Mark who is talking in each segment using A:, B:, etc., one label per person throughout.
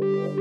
A: Thank you.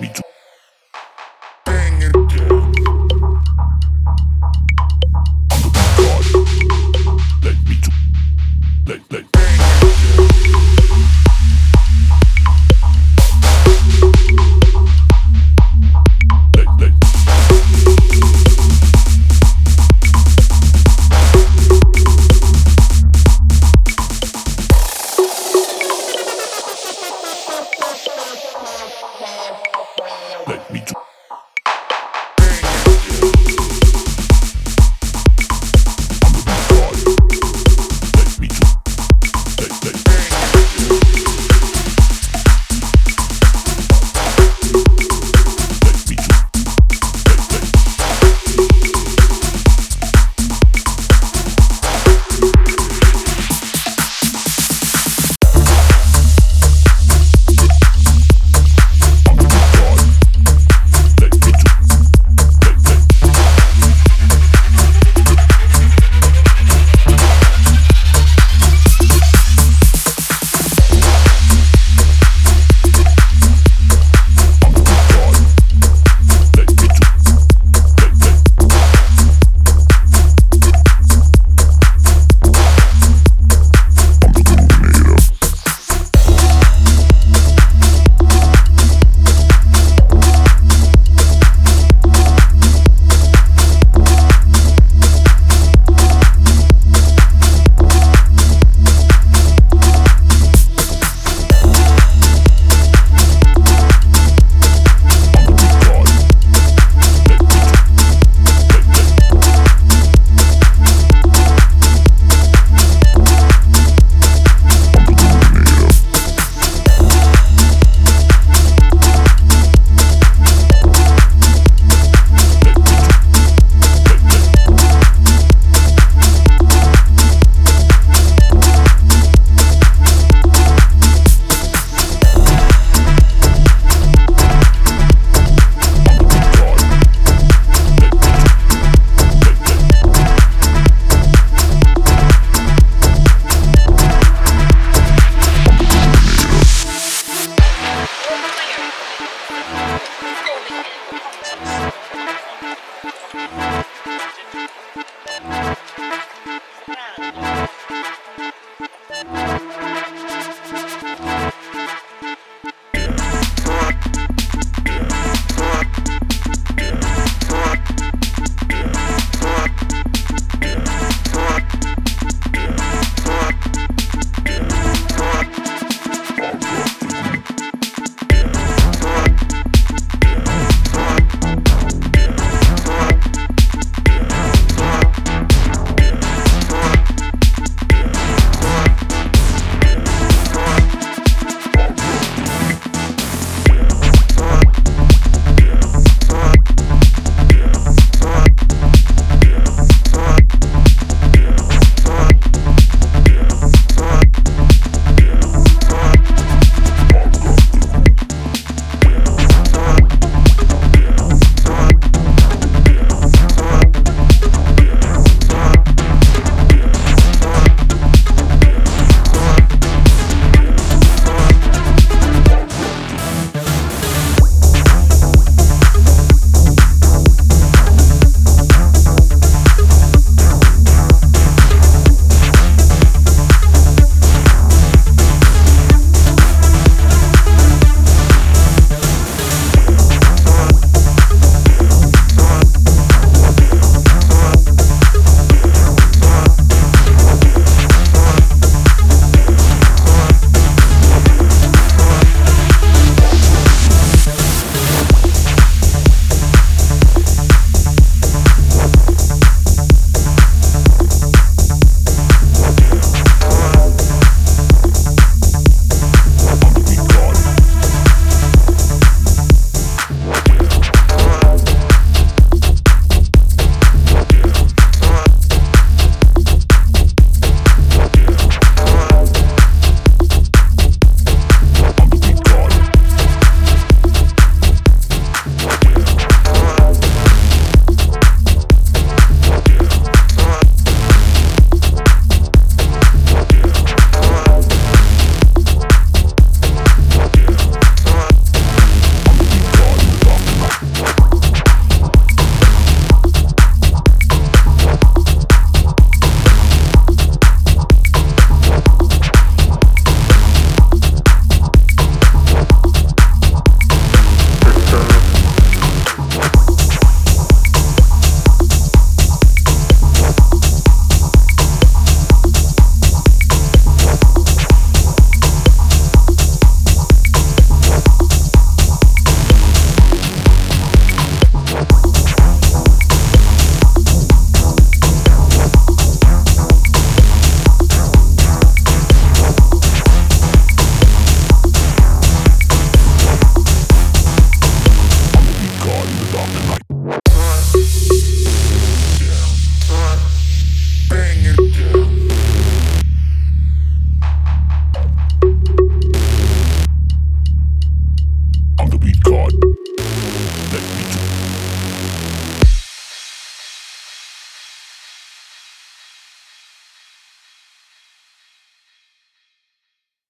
A: Me too.